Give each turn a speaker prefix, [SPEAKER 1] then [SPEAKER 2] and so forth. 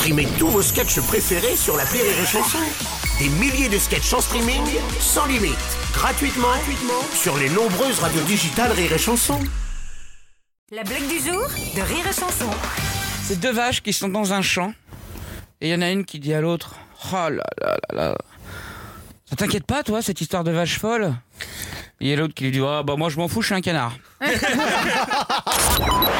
[SPEAKER 1] Streamez tous vos sketchs préférés sur la Rire et Chanson. Des milliers de sketchs en streaming, sans limite, gratuitement, gratuitement sur les nombreuses radios digitales Rire et Chanson.
[SPEAKER 2] La blague du jour de Rire et Chanson.
[SPEAKER 3] C'est deux vaches qui sont dans un champ. Et il y en a une qui dit à l'autre Oh là là là là. Ça t'inquiète pas, toi, cette histoire de vache folle? Et il y a l'autre qui lui dit Ah bah moi je m'en fous, je suis un canard.